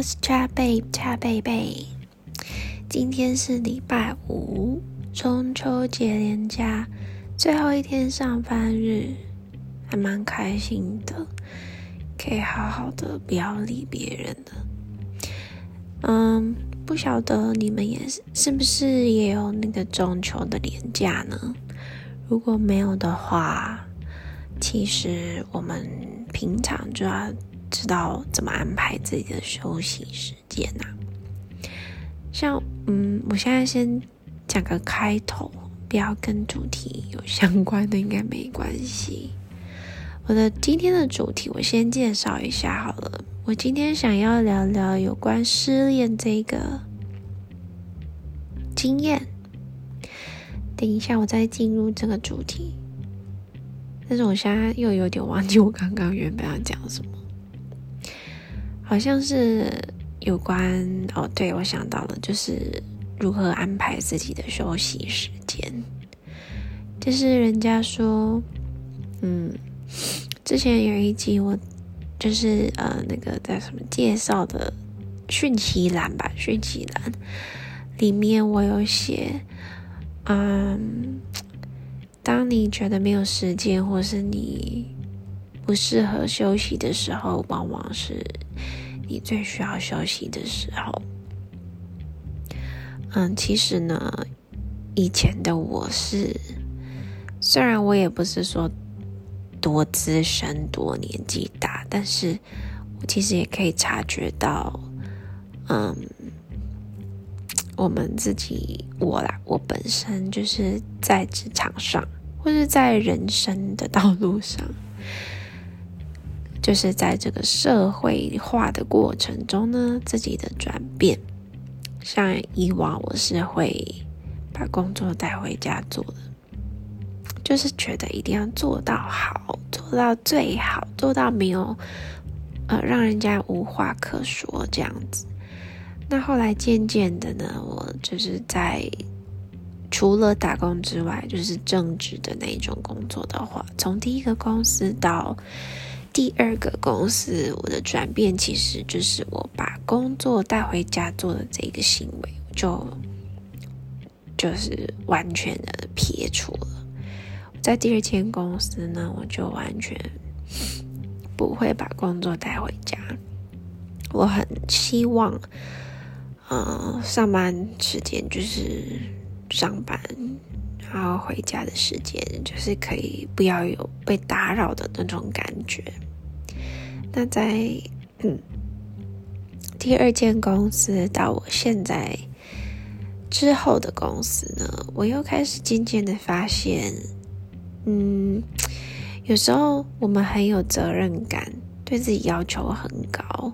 我是 Chat Babe Chat Babe。今天是礼拜五，中秋节连假最后一天上班日，还蛮开心的，可以好好的不要理别人的。嗯，不晓得你们也是是不是也有那个中秋的连假呢？如果没有的话，其实我们平常就要。知道怎么安排自己的休息时间呐？像嗯，我现在先讲个开头，不要跟主题有相关的，应该没关系。我的今天的主题，我先介绍一下好了。我今天想要聊聊有关失恋这个经验。等一下，我再进入这个主题。但是我现在又有点忘记我刚刚原本要讲什么。好像是有关哦，对我想到了，就是如何安排自己的休息时间。就是人家说，嗯，之前有一集我就是呃那个在什么介绍的讯息栏吧，讯息栏里面我有写，嗯，当你觉得没有时间，或是你不适合休息的时候，往往是。你最需要休息的时候，嗯，其实呢，以前的我是，虽然我也不是说多资深、多年纪大，但是我其实也可以察觉到，嗯，我们自己我啦，我本身就是在职场上，或是在人生的道路上。就是在这个社会化的过程中呢，自己的转变。像以往我是会把工作带回家做的，就是觉得一定要做到好，做到最好，做到没有呃让人家无话可说这样子。那后来渐渐的呢，我就是在除了打工之外，就是正职的那种工作的话，从第一个公司到。第二个公司，我的转变其实就是我把工作带回家做的这个行为，就就是完全的撇除了。在第二间公司呢，我就完全不会把工作带回家。我很希望，嗯，上班时间就是上班。然后回家的时间，就是可以不要有被打扰的那种感觉。那在嗯第二间公司到我现在之后的公司呢，我又开始渐渐的发现，嗯，有时候我们很有责任感，对自己要求很高。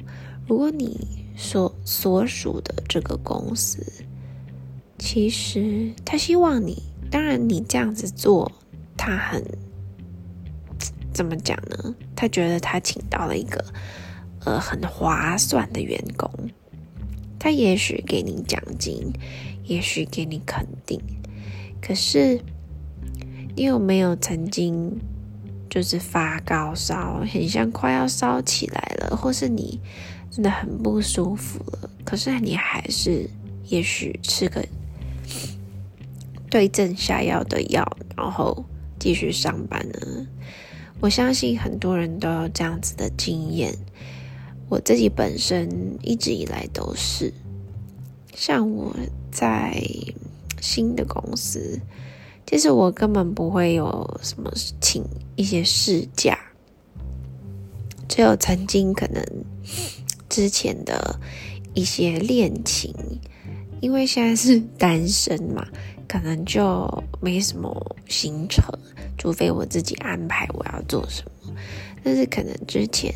如果你所所属的这个公司，其实他希望你。当然，你这样子做，他很怎么讲呢？他觉得他请到了一个呃很划算的员工，他也许给你奖金，也许给你肯定。可是，你有没有曾经就是发高烧，很像快要烧起来了，或是你真的很不舒服了？可是你还是也许吃个。对症下药的药，然后继续上班呢。我相信很多人都有这样子的经验，我自己本身一直以来都是。像我在新的公司，其实我根本不会有什么请一些事假，只有曾经可能之前的一些恋情，因为现在是单身嘛。可能就没什么行程，除非我自己安排我要做什么。但是可能之前，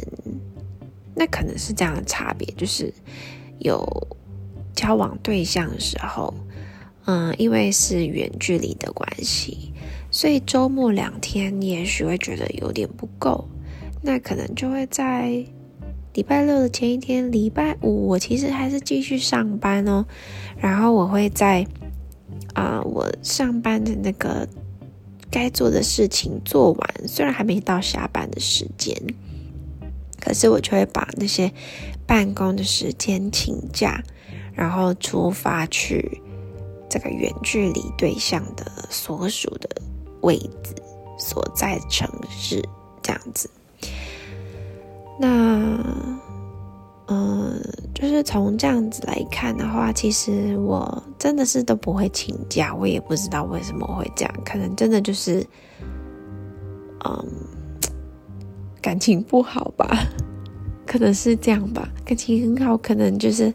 那可能是这样的差别，就是有交往对象的时候，嗯，因为是远距离的关系，所以周末两天也许会觉得有点不够，那可能就会在礼拜六的前一天，礼拜五我其实还是继续上班哦，然后我会在。啊，我上班的那个该做的事情做完，虽然还没到下班的时间，可是我就会把那些办公的时间请假，然后出发去这个远距离对象的所属的位置所在城市这样子。那，嗯，就是从这样子来看的话，其实我真的是都不会请假，我也不知道为什么会这样，可能真的就是，嗯。感情不好吧？可能是这样吧。感情很好，可能就是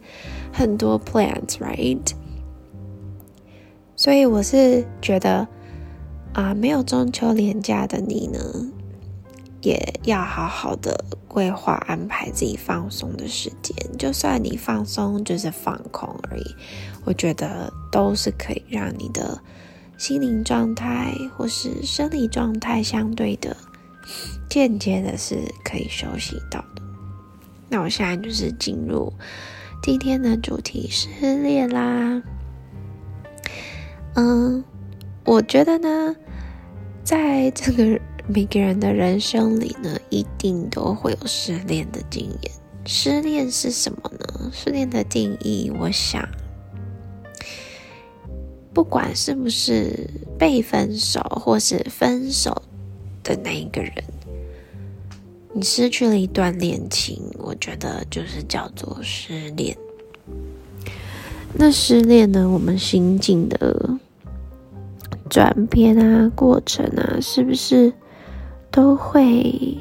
很多 plans，right？所以我是觉得啊，没有中秋连假的你呢，也要好好的规划安排自己放松的时间。就算你放松就是放空而已，我觉得都是可以让你的心灵状态或是生理状态相对的。间接的是可以休息到的。那我现在就是进入今天的主题失恋啦。嗯，我觉得呢，在这个每个人的人生里呢，一定都会有失恋的经验。失恋是什么呢？失恋的定义，我想，不管是不是被分手或是分手的那一个人。你失去了一段恋情，我觉得就是叫做失恋。那失恋呢？我们心境的转变啊，过程啊，是不是都会，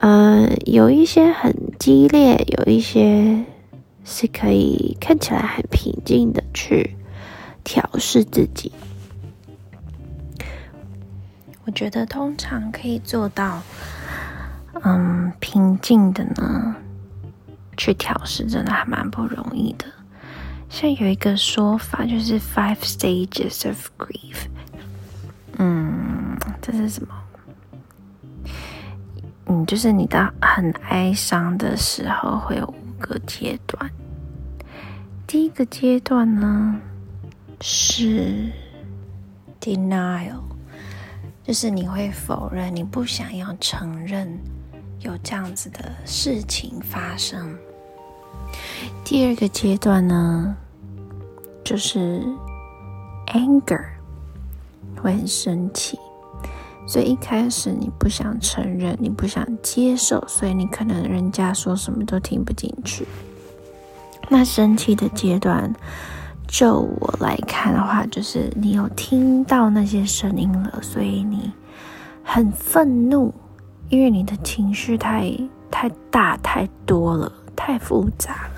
呃，有一些很激烈，有一些是可以看起来很平静的去调试自己。我觉得通常可以做到，嗯，平静的呢，去调试，真的还蛮不容易的。像有一个说法，就是 five stages of grief。嗯，这是什么？嗯，就是你到很哀伤的时候，会有五个阶段。第一个阶段呢，是 denial。就是你会否认，你不想要承认有这样子的事情发生。第二个阶段呢，就是 anger，会很生气，所以一开始你不想承认，你不想接受，所以你可能人家说什么都听不进去。那生气的阶段。就我来看的话，就是你有听到那些声音了，所以你很愤怒，因为你的情绪太太大、太多了、太复杂了。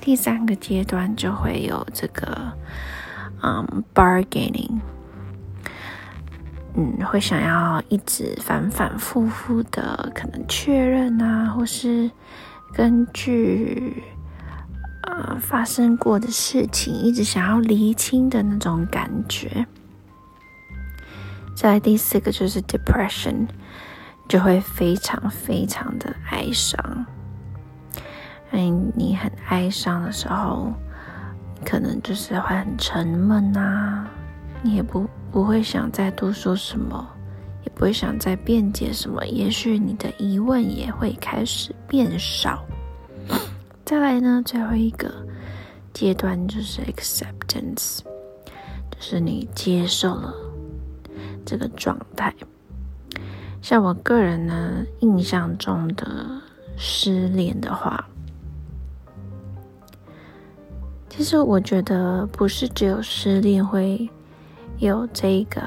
第三个阶段就会有这个，嗯，bargaining，嗯，会想要一直反反复复的可能确认啊，或是根据。呃，发生过的事情，一直想要厘清的那种感觉。再第四个就是 depression，就会非常非常的哀伤。嗯，你很哀伤的时候，可能就是会很沉闷啊，你也不不会想再多说什么，也不会想再辩解什么，也许你的疑问也会开始变少。再来呢，最后一个阶段就是 acceptance，就是你接受了这个状态。像我个人呢，印象中的失恋的话，其实我觉得不是只有失恋会有这个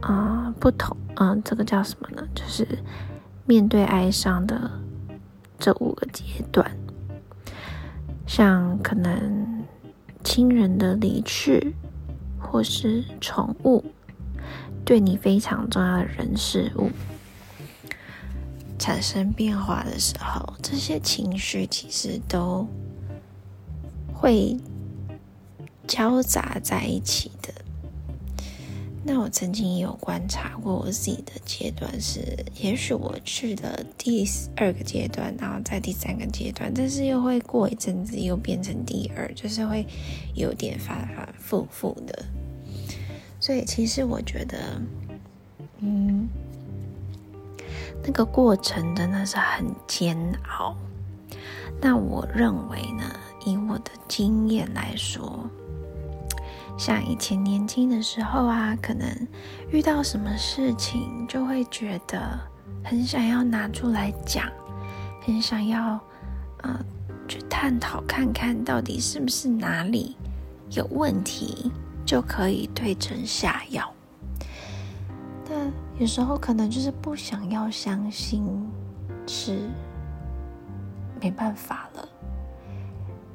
啊不同，嗯，这个叫什么呢？就是面对哀伤的这五个阶段。像可能亲人的离去，或是宠物，对你非常重要的人事物产生变化的时候，这些情绪其实都会交杂在一起的。那我曾经也有观察过我自己的阶段是，也许我去了第二个阶段，然后在第三个阶段，但是又会过一阵子又变成第二，就是会有点反反复复的。所以其实我觉得，嗯，那个过程真的是很煎熬。那我认为呢，以我的经验来说，像以前年轻的时候啊，可能遇到什么事情，就会觉得很想要拿出来讲，很想要呃去探讨看看到底是不是哪里有问题，就可以对症下药。但有时候可能就是不想要相信是。没办法了，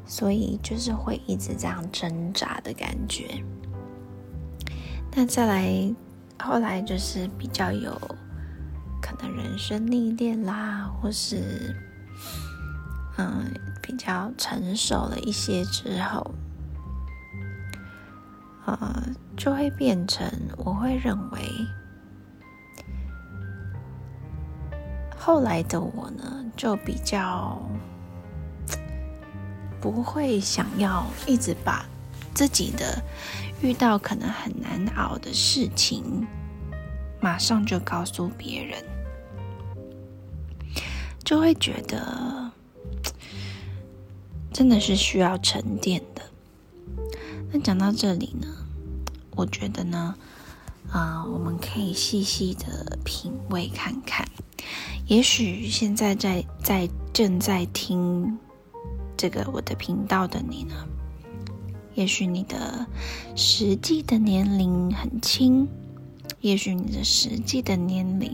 所以就是会一直这样挣扎的感觉。那再来，后来就是比较有可能人生历练啦，或是嗯比较成熟了一些之后，呃，就会变成我会认为。后来的我呢，就比较不会想要一直把自己的遇到可能很难熬的事情，马上就告诉别人，就会觉得真的是需要沉淀的。那讲到这里呢，我觉得呢，啊，我们可以细细的品味看看。也许现在在在正在听这个我的频道的你呢，也许你的实际的年龄很轻，也许你的实际的年龄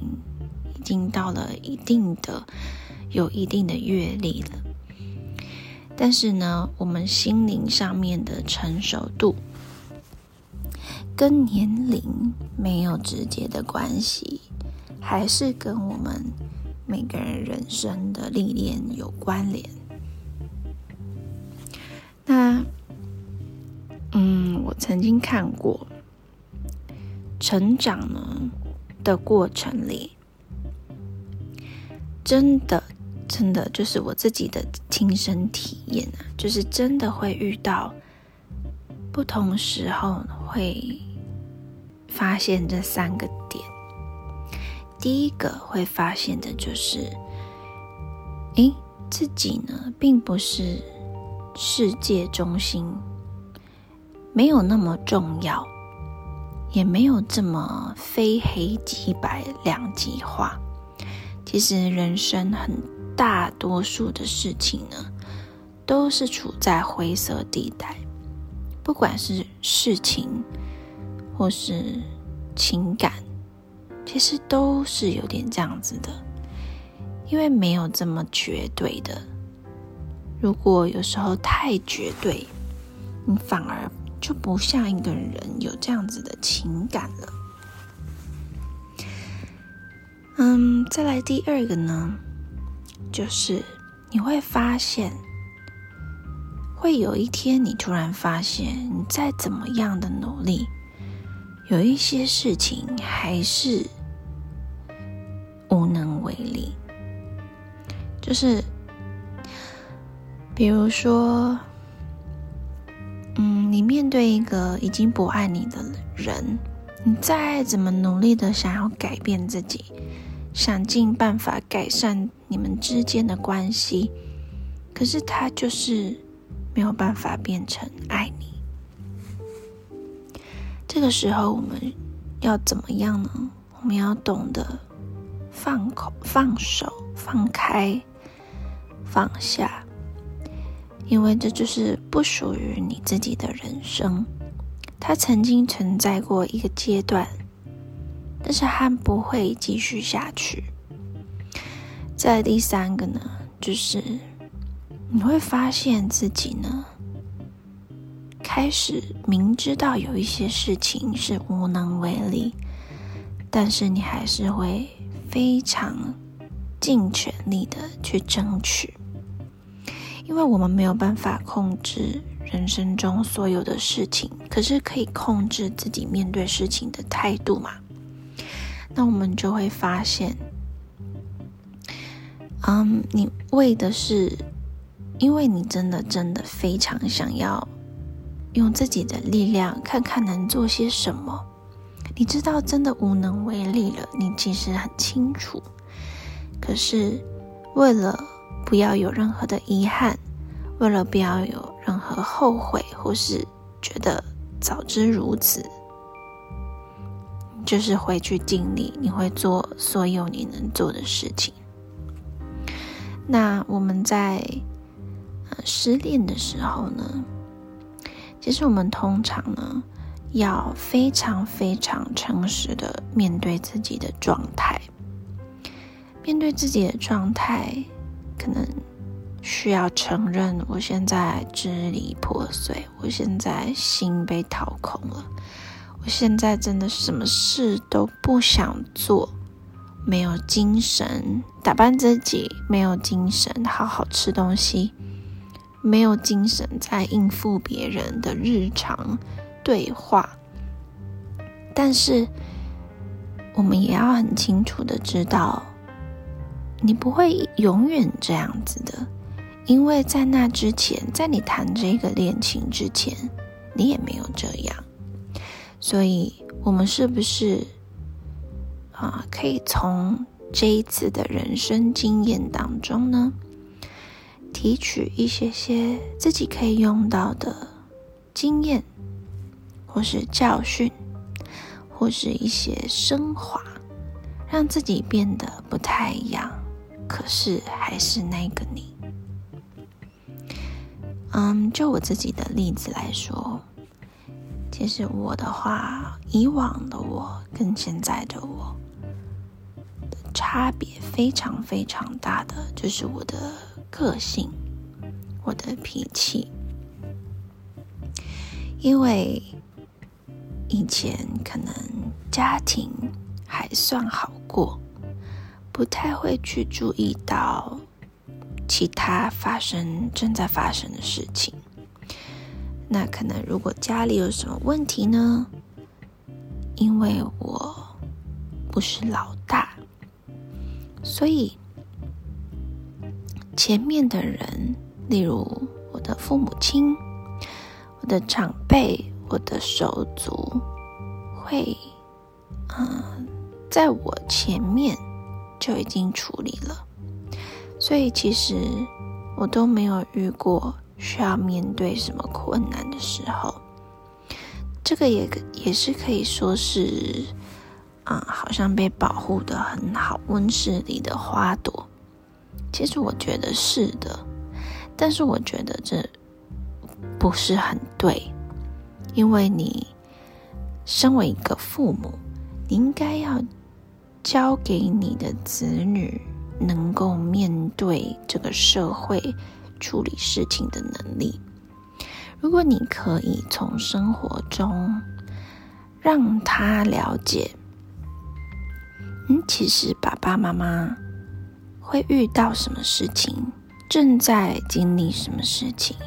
已经到了一定的有一定的阅历了，但是呢，我们心灵上面的成熟度跟年龄没有直接的关系，还是跟我们。每个人人生的历练有关联。那，嗯，我曾经看过，成长呢的过程里，真的，真的就是我自己的亲身体验啊，就是真的会遇到不同时候会发现这三个点。第一个会发现的就是，诶，自己呢并不是世界中心，没有那么重要，也没有这么非黑即白两极化。其实人生很大多数的事情呢，都是处在灰色地带，不管是事情或是情感。其实都是有点这样子的，因为没有这么绝对的。如果有时候太绝对，你反而就不像一个人有这样子的情感了。嗯，再来第二个呢，就是你会发现，会有一天你突然发现，你再怎么样的努力。有一些事情还是无能为力，就是比如说，嗯，你面对一个已经不爱你的人，你再怎么努力的想要改变自己，想尽办法改善你们之间的关系，可是他就是没有办法变成爱你。这个时候，我们要怎么样呢？我们要懂得放口、放手、放开、放下，因为这就是不属于你自己的人生。它曾经存在过一个阶段，但是它不会继续下去。再第三个呢，就是你会发现自己呢。开始明知道有一些事情是无能为力，但是你还是会非常尽全力的去争取，因为我们没有办法控制人生中所有的事情，可是可以控制自己面对事情的态度嘛？那我们就会发现，嗯，你为的是，因为你真的真的非常想要。用自己的力量看看能做些什么。你知道真的无能为力了，你其实很清楚，可是为了不要有任何的遗憾，为了不要有任何后悔，或是觉得早知如此，就是会去尽力，你会做所有你能做的事情。那我们在失恋的时候呢？其实我们通常呢，要非常非常诚实的面对自己的状态。面对自己的状态，可能需要承认，我现在支离破碎，我现在心被掏空了，我现在真的什么事都不想做，没有精神打扮自己，没有精神好好吃东西。没有精神在应付别人的日常对话，但是我们也要很清楚的知道，你不会永远这样子的，因为在那之前，在你谈这个恋情之前，你也没有这样，所以我们是不是啊，可以从这一次的人生经验当中呢？提取一些些自己可以用到的经验，或是教训，或是一些升华，让自己变得不太一样，可是还是那个你。嗯，就我自己的例子来说，其实我的话，以往的我跟现在的我差别非常非常大的，就是我的。个性，我的脾气，因为以前可能家庭还算好过，不太会去注意到其他发生正在发生的事情。那可能如果家里有什么问题呢？因为我不是老大，所以。前面的人，例如我的父母亲、我的长辈、我的手足，会，嗯，在我前面就已经处理了，所以其实我都没有遇过需要面对什么困难的时候。这个也也是可以说是，啊，好像被保护的很好，温室里的花朵。其实我觉得是的，但是我觉得这不是很对，因为你身为一个父母，你应该要教给你的子女能够面对这个社会、处理事情的能力。如果你可以从生活中让他了解，嗯，其实爸爸妈妈。会遇到什么事情，正在经历什么事情，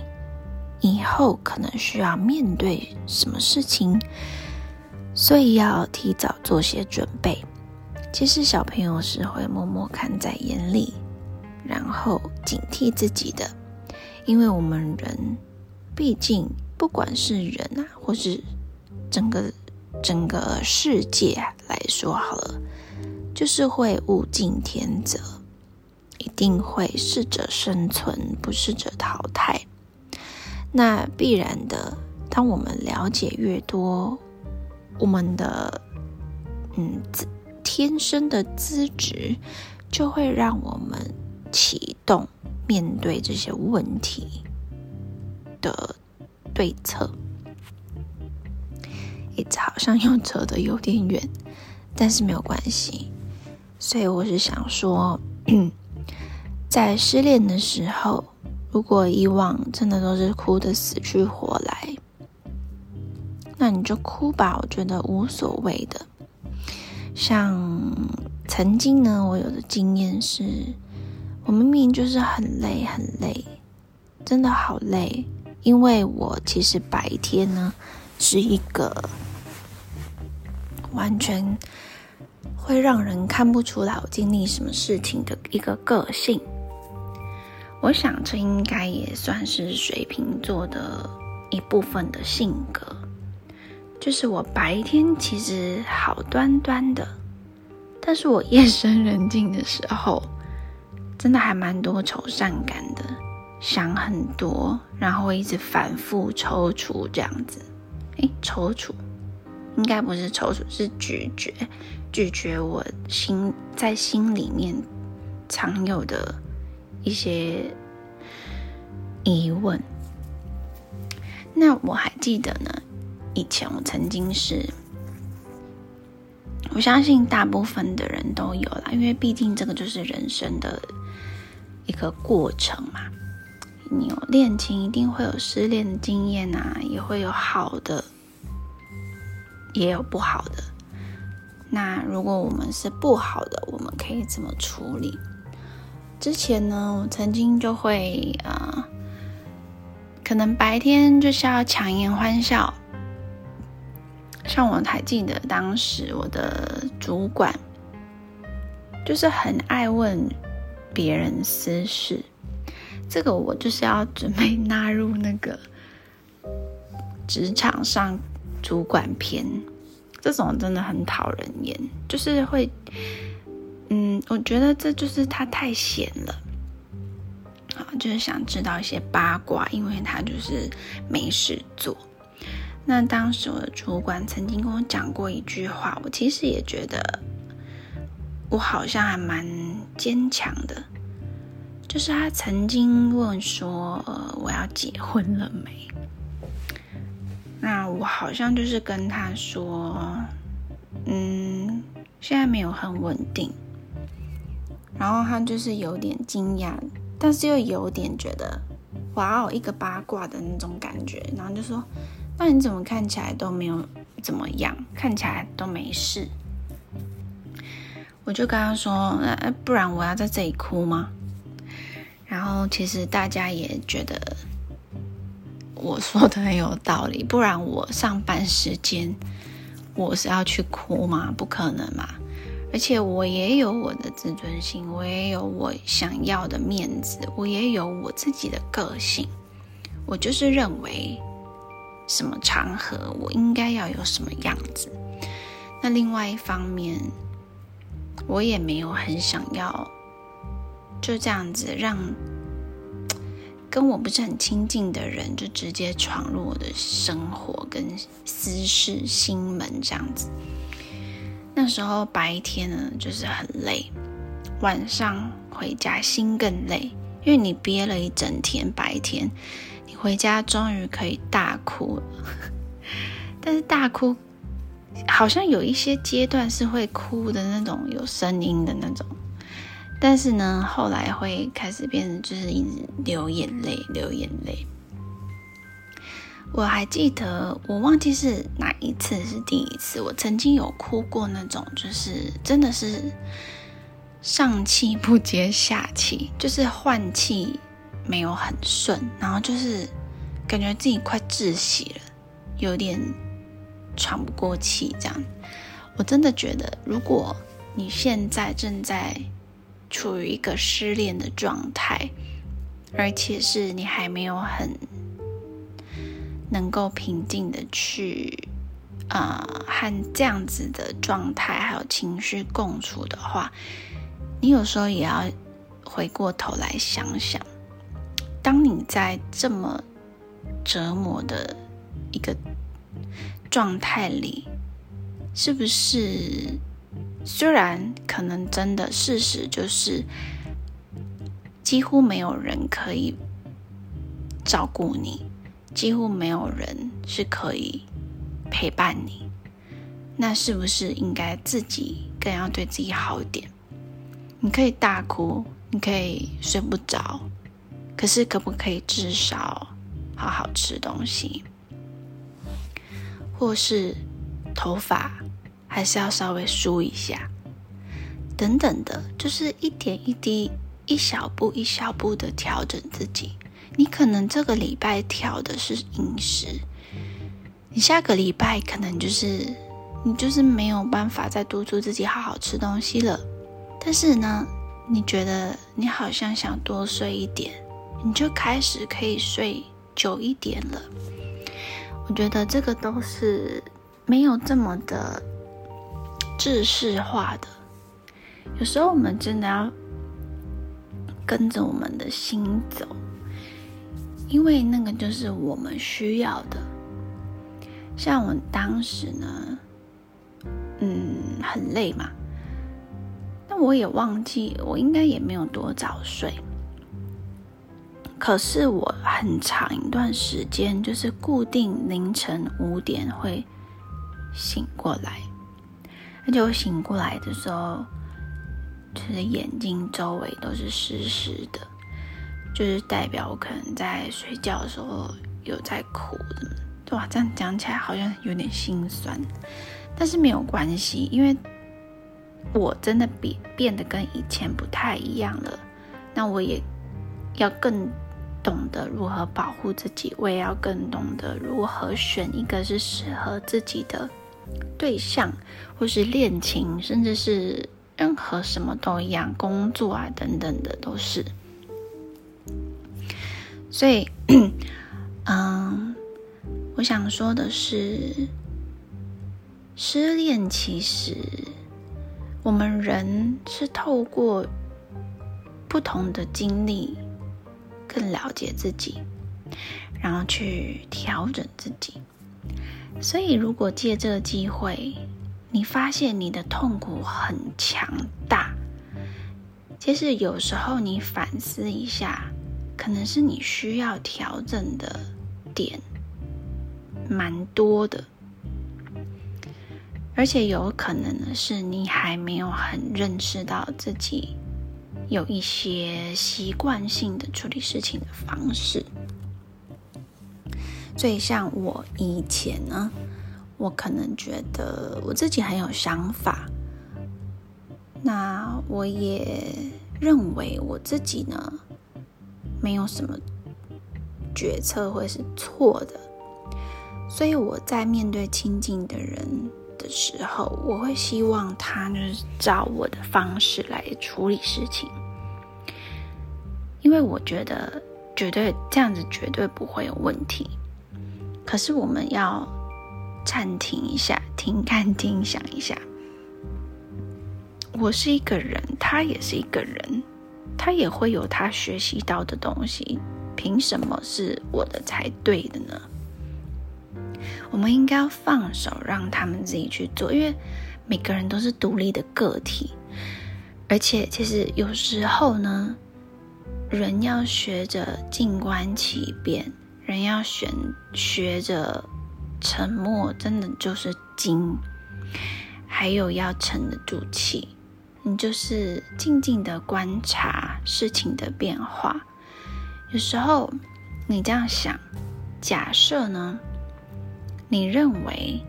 以后可能需要面对什么事情，所以要提早做些准备。其实小朋友是会默默看在眼里，然后警惕自己的，因为我们人，毕竟不管是人啊，或是整个整个世界来说好了，就是会物竞天择。一定会适者生存，不适者淘汰。那必然的，当我们了解越多，我们的嗯资天生的资质，就会让我们启动面对这些问题的对策。一直好像又扯得有点远，但是没有关系。所以我是想说。在失恋的时候，如果以往真的都是哭的死去活来，那你就哭吧，我觉得无所谓的。像曾经呢，我有的经验是，我明明就是很累很累，真的好累，因为我其实白天呢是一个完全会让人看不出来我经历什么事情的一个个性。我想，这应该也算是水瓶座的一部分的性格。就是我白天其实好端端的，但是我夜深人静的时候，真的还蛮多愁善感的，想很多，然后一直反复踌躇这样子。诶，踌躇应该不是踌躇，是拒绝，拒绝我心在心里面常有的一些疑问。那我还记得呢，以前我曾经是。我相信大部分的人都有啦，因为毕竟这个就是人生的一个过程嘛。你有恋情，一定会有失恋的经验啊，也会有好的，也有不好的。那如果我们是不好的，我们可以怎么处理？之前呢，我曾经就会啊，可能白天就是要强颜欢笑。像我还记得当时我的主管，就是很爱问别人私事，这个我就是要准备纳入那个职场上主管篇，这种真的很讨人厌，就是会，嗯，我觉得这就是他太闲了，啊，就是想知道一些八卦，因为他就是没事做。那当时我的主管曾经跟我讲过一句话，我其实也觉得我好像还蛮坚强的。就是他曾经问说：“，我要结婚了没？”那我好像就是跟他说：“嗯，现在没有很稳定。”然后他就是有点惊讶，但是又有点觉得“哇哦”，一个八卦的那种感觉，然后就说。那你怎么看起来都没有怎么样？看起来都没事。我就跟他说：“那不然我要在这里哭吗？”然后其实大家也觉得我说的很有道理。不然我上班时间我是要去哭吗？不可能嘛！而且我也有我的自尊心，我也有我想要的面子，我也有我自己的个性。我就是认为。什么场合我应该要有什么样子？那另外一方面，我也没有很想要就这样子让跟我不是很亲近的人就直接闯入我的生活跟私事心门这样子。那时候白天呢就是很累，晚上回家心更累，因为你憋了一整天白天。回家终于可以大哭了，但是大哭好像有一些阶段是会哭的那种，有声音的那种。但是呢，后来会开始变成就是一直流眼泪，流眼泪。我还记得，我忘记是哪一次是第一次，我曾经有哭过那种，就是真的是上气不接下气，就是换气。没有很顺，然后就是感觉自己快窒息了，有点喘不过气。这样，我真的觉得，如果你现在正在处于一个失恋的状态，而且是你还没有很能够平静的去啊和这样子的状态还有情绪共处的话，你有时候也要回过头来想想。当你在这么折磨的一个状态里，是不是？虽然可能真的事实就是几乎没有人可以照顾你，几乎没有人是可以陪伴你，那是不是应该自己更要对自己好一点？你可以大哭，你可以睡不着。可是，可不可以至少好好吃东西，或是头发还是要稍微梳一下，等等的，就是一点一滴、一小步一小步的调整自己。你可能这个礼拜调的是饮食，你下个礼拜可能就是你就是没有办法再督促自己好好吃东西了。但是呢，你觉得你好像想多睡一点。你就开始可以睡久一点了。我觉得这个都是没有这么的制式化的。有时候我们真的要跟着我们的心走，因为那个就是我们需要的。像我当时呢，嗯，很累嘛，那我也忘记，我应该也没有多早睡。可是我很长一段时间，就是固定凌晨五点会醒过来，而且我醒过来的时候，就是眼睛周围都是湿湿的，就是代表我可能在睡觉的时候有在哭的。哇，这样讲起来好像有点心酸，但是没有关系，因为我真的变变得跟以前不太一样了。那我也要更。懂得如何保护自己，我也要更懂得如何选一个是适合自己的对象，或是恋情，甚至是任何什么都一样，工作啊等等的都是。所以，嗯，我想说的是，失恋其实我们人是透过不同的经历。更了解自己，然后去调整自己。所以，如果借这个机会，你发现你的痛苦很强大，其实有时候你反思一下，可能是你需要调整的点蛮多的，而且有可能是你还没有很认识到自己。有一些习惯性的处理事情的方式，所以像我以前呢，我可能觉得我自己很有想法，那我也认为我自己呢没有什么决策会是错的，所以我在面对亲近的人。的时候，我会希望他就是照我的方式来处理事情，因为我觉得绝对这样子绝对不会有问题。可是我们要暂停一下，停看听想一下。我是一个人，他也是一个人，他也会有他学习到的东西，凭什么是我的才对的呢？我们应该要放手，让他们自己去做，因为每个人都是独立的个体，而且其实有时候呢，人要学着静观其变，人要选学着沉默，真的就是精，还有要沉得住气，你就是静静的观察事情的变化。有时候你这样想，假设呢？你认为，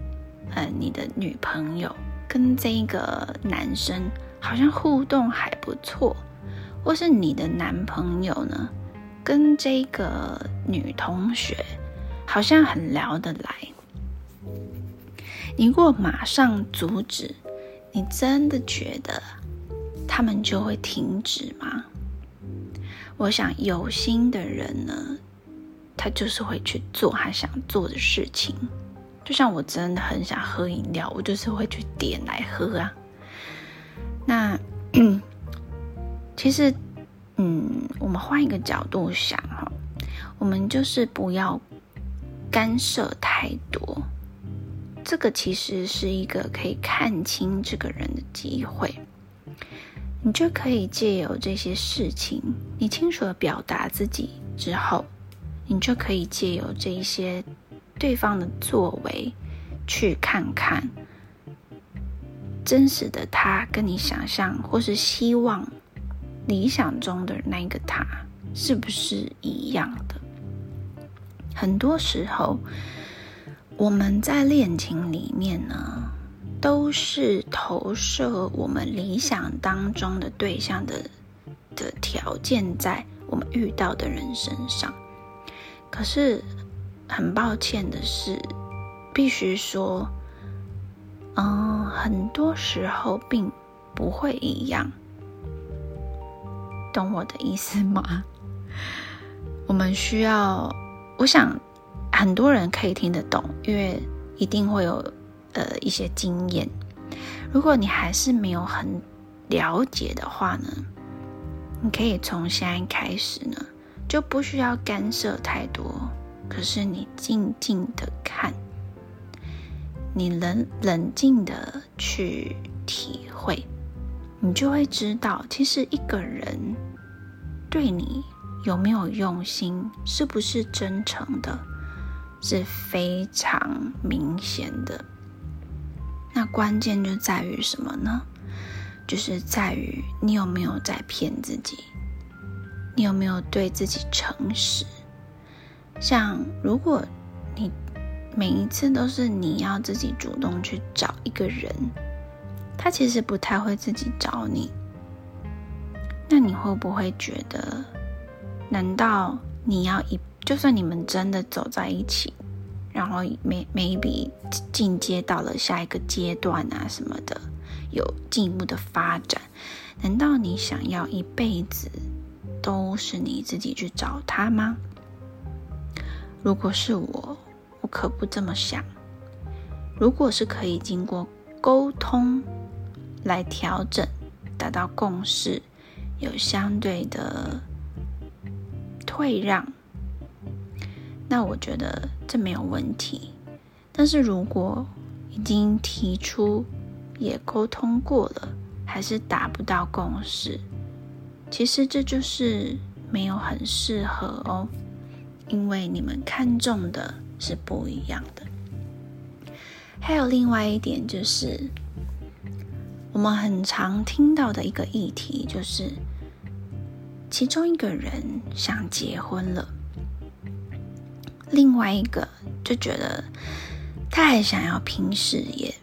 呃，你的女朋友跟这个男生好像互动还不错，或是你的男朋友呢，跟这个女同学好像很聊得来。你如果马上阻止，你真的觉得他们就会停止吗？我想有心的人呢，他就是会去做他想做的事情。就像我真的很想喝饮料，我就是会去点来喝啊。那其实，嗯，我们换一个角度想哈，我们就是不要干涉太多。这个其实是一个可以看清这个人的机会。你就可以借由这些事情，你清楚的表达自己之后，你就可以借由这一些。对方的作为，去看看真实的他跟你想象或是希望、理想中的那个他是不是一样的？很多时候，我们在恋情里面呢，都是投射我们理想当中的对象的的条件在我们遇到的人身上，可是。很抱歉的是，必须说，嗯，很多时候并不会一样，懂我的意思吗？我们需要，我想很多人可以听得懂，因为一定会有呃一些经验。如果你还是没有很了解的话呢，你可以从现在开始呢，就不需要干涉太多，可是你静静的看，你冷冷静的去体会，你就会知道，其实一个人对你有没有用心，是不是真诚的，是非常明显的。那关键就在于什么呢？就是在于你有没有在骗自己，你有没有对自己诚实？像如果你每一次都是你要自己主动去找一个人，他其实不太会自己找你，那你会不会觉得？难道你要一就算你们真的走在一起，然后每每一笔进阶到了下一个阶段啊什么的？有进一步的发展，难道你想要一辈子都是你自己去找他吗？如果是我，我可不这么想。如果是可以经过沟通来调整，达到共识，有相对的退让，那我觉得这没有问题。但是如果已经提出，也沟通过了，还是达不到共识。其实这就是没有很适合哦，因为你们看重的是不一样的。还有另外一点就是，我们很常听到的一个议题就是，其中一个人想结婚了，另外一个就觉得他还想要拼事业。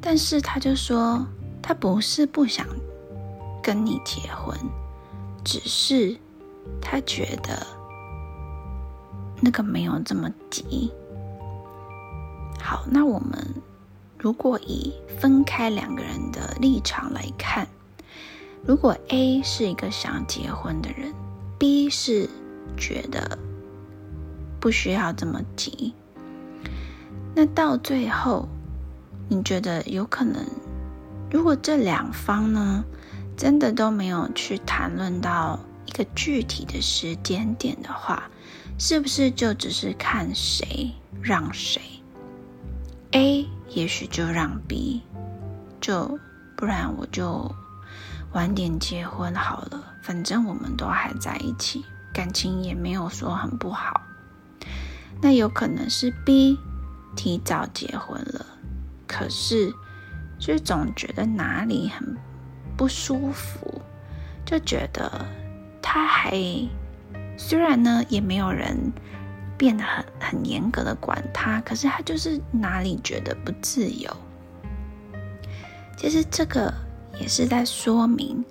但是他就说，他不是不想跟你结婚，只是他觉得那个没有这么急。好，那我们如果以分开两个人的立场来看，如果 A 是一个想结婚的人，B 是觉得不需要这么急，那到最后。你觉得有可能，如果这两方呢，真的都没有去谈论到一个具体的时间点的话，是不是就只是看谁让谁？A 也许就让 B，就不然我就晚点结婚好了，反正我们都还在一起，感情也没有说很不好。那有可能是 B 提早结婚了。可是，就总觉得哪里很不舒服，就觉得他还虽然呢，也没有人变得很很严格的管他，可是他就是哪里觉得不自由。其实这个也是在说明，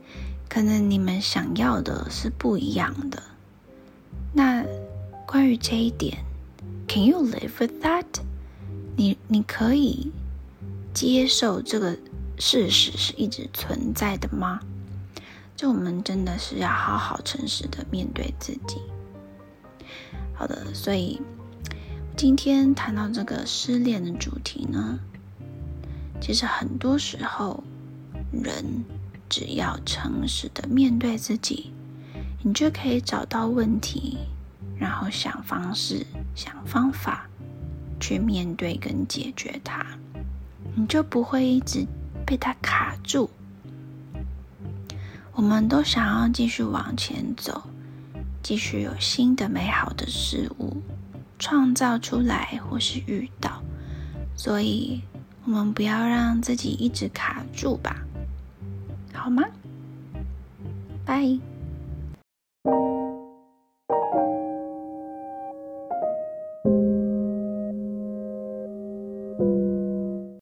可能你们想要的是不一样的。那关于这一点，Can you live with that？你你可以。接受这个事实是一直存在的吗？就我们真的是要好好诚实的面对自己。好的，所以今天谈到这个失恋的主题呢，其实很多时候，人只要诚实的面对自己，你就可以找到问题，然后想方式、想方法去面对跟解决它。你就不会一直被它卡住。我们都想要继续往前走，继续有新的美好的事物创造出来或是遇到，所以我们不要让自己一直卡住吧，好吗？拜。